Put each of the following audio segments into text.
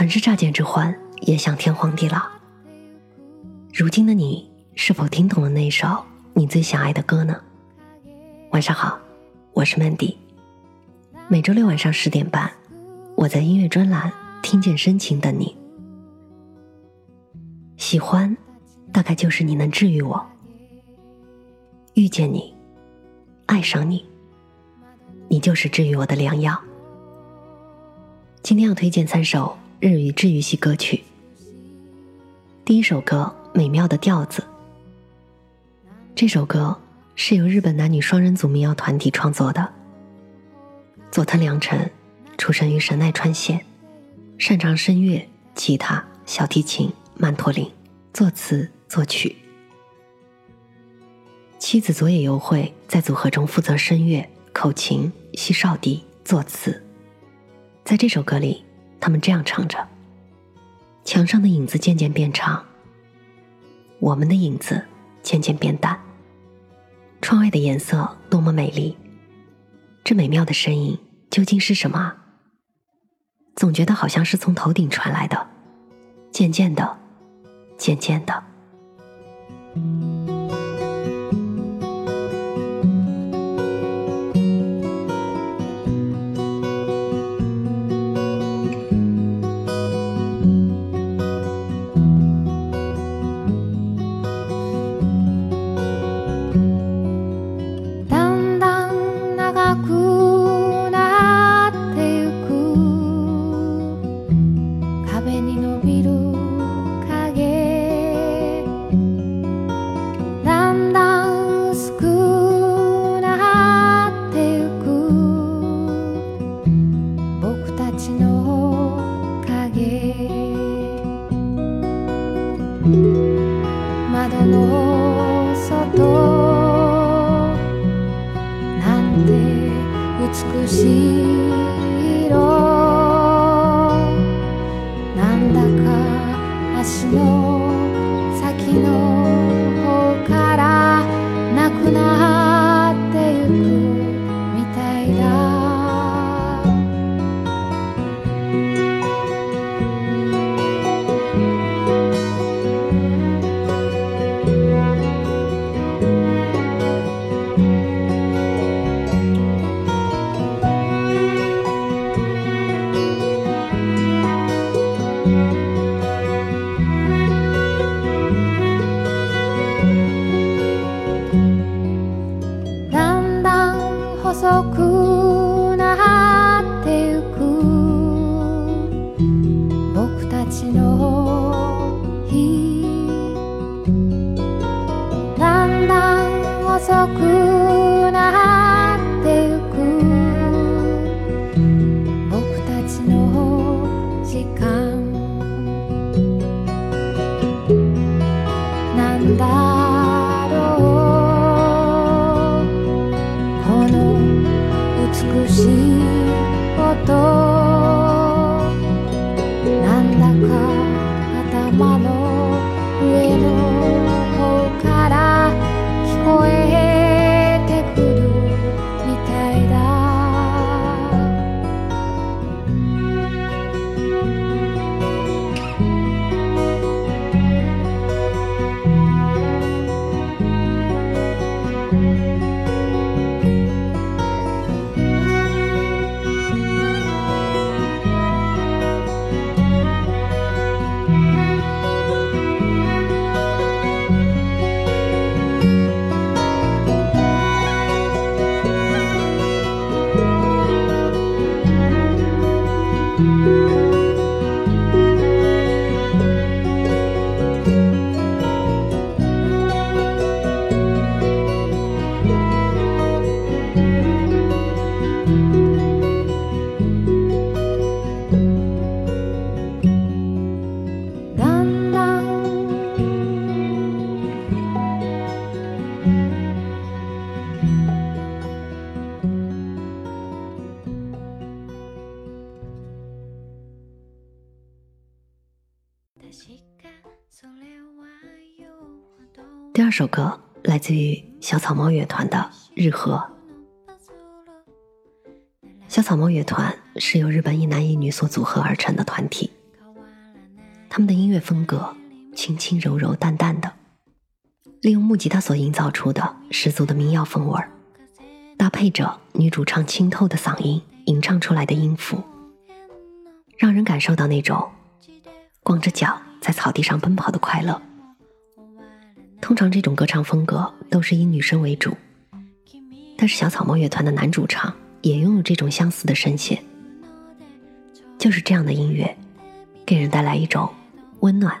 很是乍见之欢，也想天荒地老。如今的你，是否听懂了那首你最想爱的歌呢？晚上好，我是 Mandy。每周六晚上十点半，我在音乐专栏听见深情等你。喜欢，大概就是你能治愈我。遇见你，爱上你，你就是治愈我的良药。今天要推荐三首。日语治愈系歌曲，第一首歌《美妙的调子》。这首歌是由日本男女双人组民谣团体创作的。佐藤良辰出生于神奈川县，擅长声乐、吉他、小提琴、曼陀林，作词作曲。妻子佐野由惠在组合中负责声乐、口琴、西少笛、作词。在这首歌里。他们这样唱着，墙上的影子渐渐变长，我们的影子渐渐变淡。窗外的颜色多么美丽，这美妙的声音究竟是什么？总觉得好像是从头顶传来的，渐渐的，渐渐的。んだか足の这首歌来自于小草猫乐团的《日和》。小草猫乐团是由日本一男一女所组合而成的团体，他们的音乐风格轻轻柔柔、淡淡的，利用木吉他所营造出的十足的民谣风味儿，搭配着女主唱清透的嗓音吟唱出来的音符，让人感受到那种光着脚在草地上奔跑的快乐。通常这种歌唱风格都是以女生为主，但是小草帽乐团的男主唱也拥有这种相似的声线。就是这样的音乐，给人带来一种温暖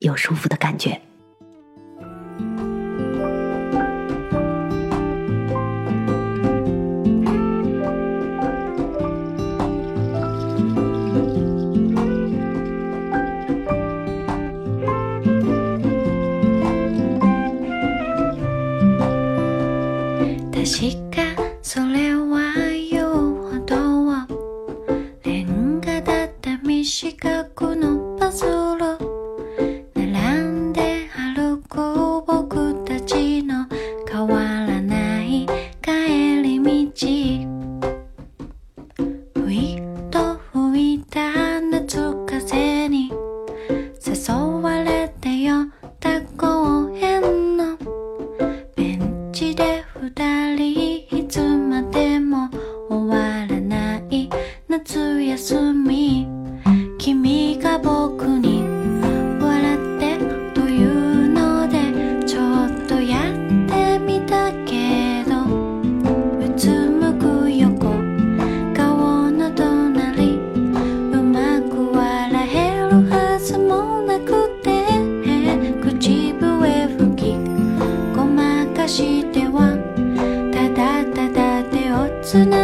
又舒服的感觉。りいつまでも終わらない夏休み君が僕に笑ってというのでちょっとやってみたけどうつむく横顔の隣うまく笑えるはずもなくて口笛吹きごまかしては yüzüne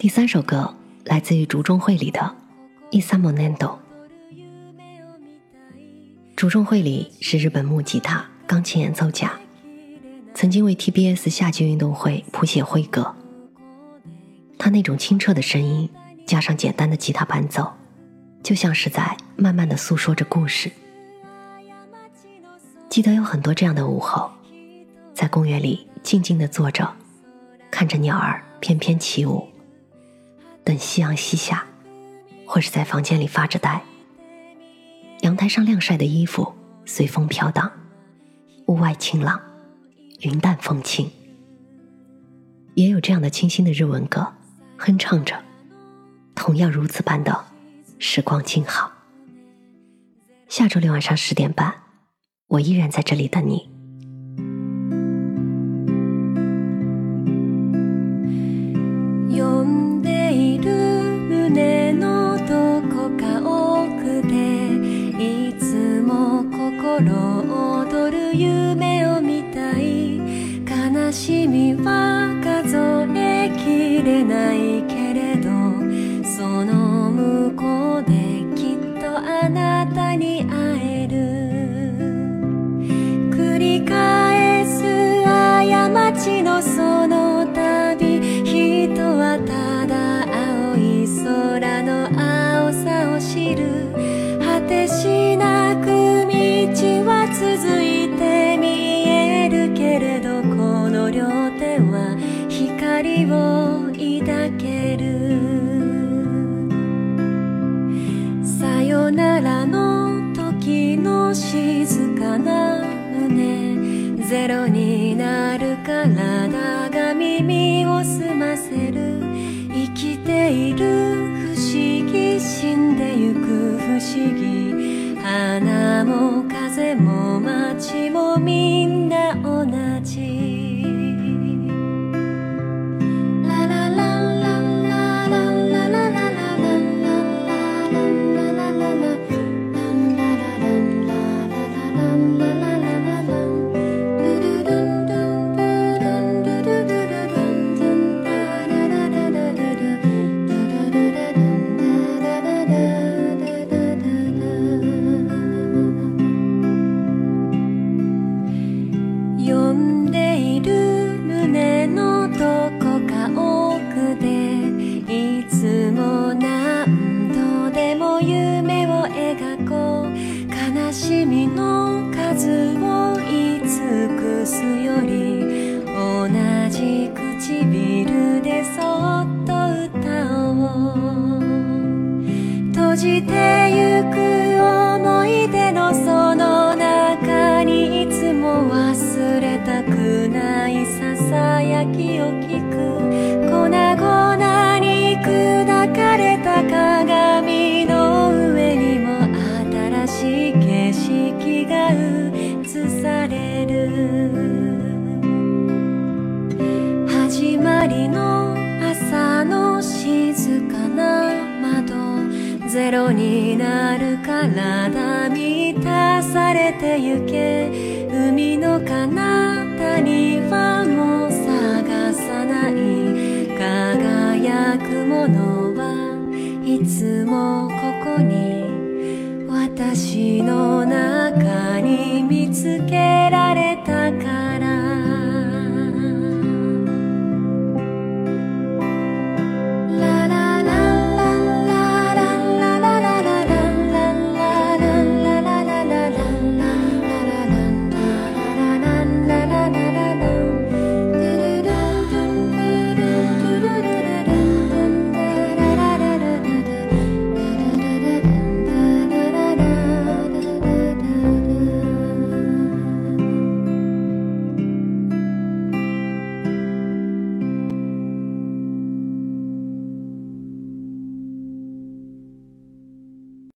第三首歌来自于竹中绘里的 Isa Monendo。竹中绘里是日本木吉他、钢琴演奏家，曾经为 TBS 夏季运动会谱写会歌。他那种清澈的声音，加上简单的吉他伴奏，就像是在慢慢的诉说着故事。记得有很多这样的午后，在公园里静静的坐着，看着鸟儿翩翩起舞。夕阳西下，或是在房间里发着呆。阳台上晾晒的衣服随风飘荡，屋外晴朗，云淡风轻。也有这样的清新的日文歌，哼唱着，同样如此般的时光静好。下周六晚上十点半，我依然在这里等你。街のその旅人はただ青い空の青さを知る果てしなく道は続いて見えるけれどこの両手は光を抱けるさよならの時の詩ゼロになる体が耳を澄ませる生きている不思議死んでゆく不思議花も風も街も見いつも何度でも夢を描こう悲しみの数を言い尽くすより同じ唇でそっと歌おう閉じてゆく思い出のその中にいつも忘れたくないささやきを聞くゼロになる体満たされてゆけ海のかな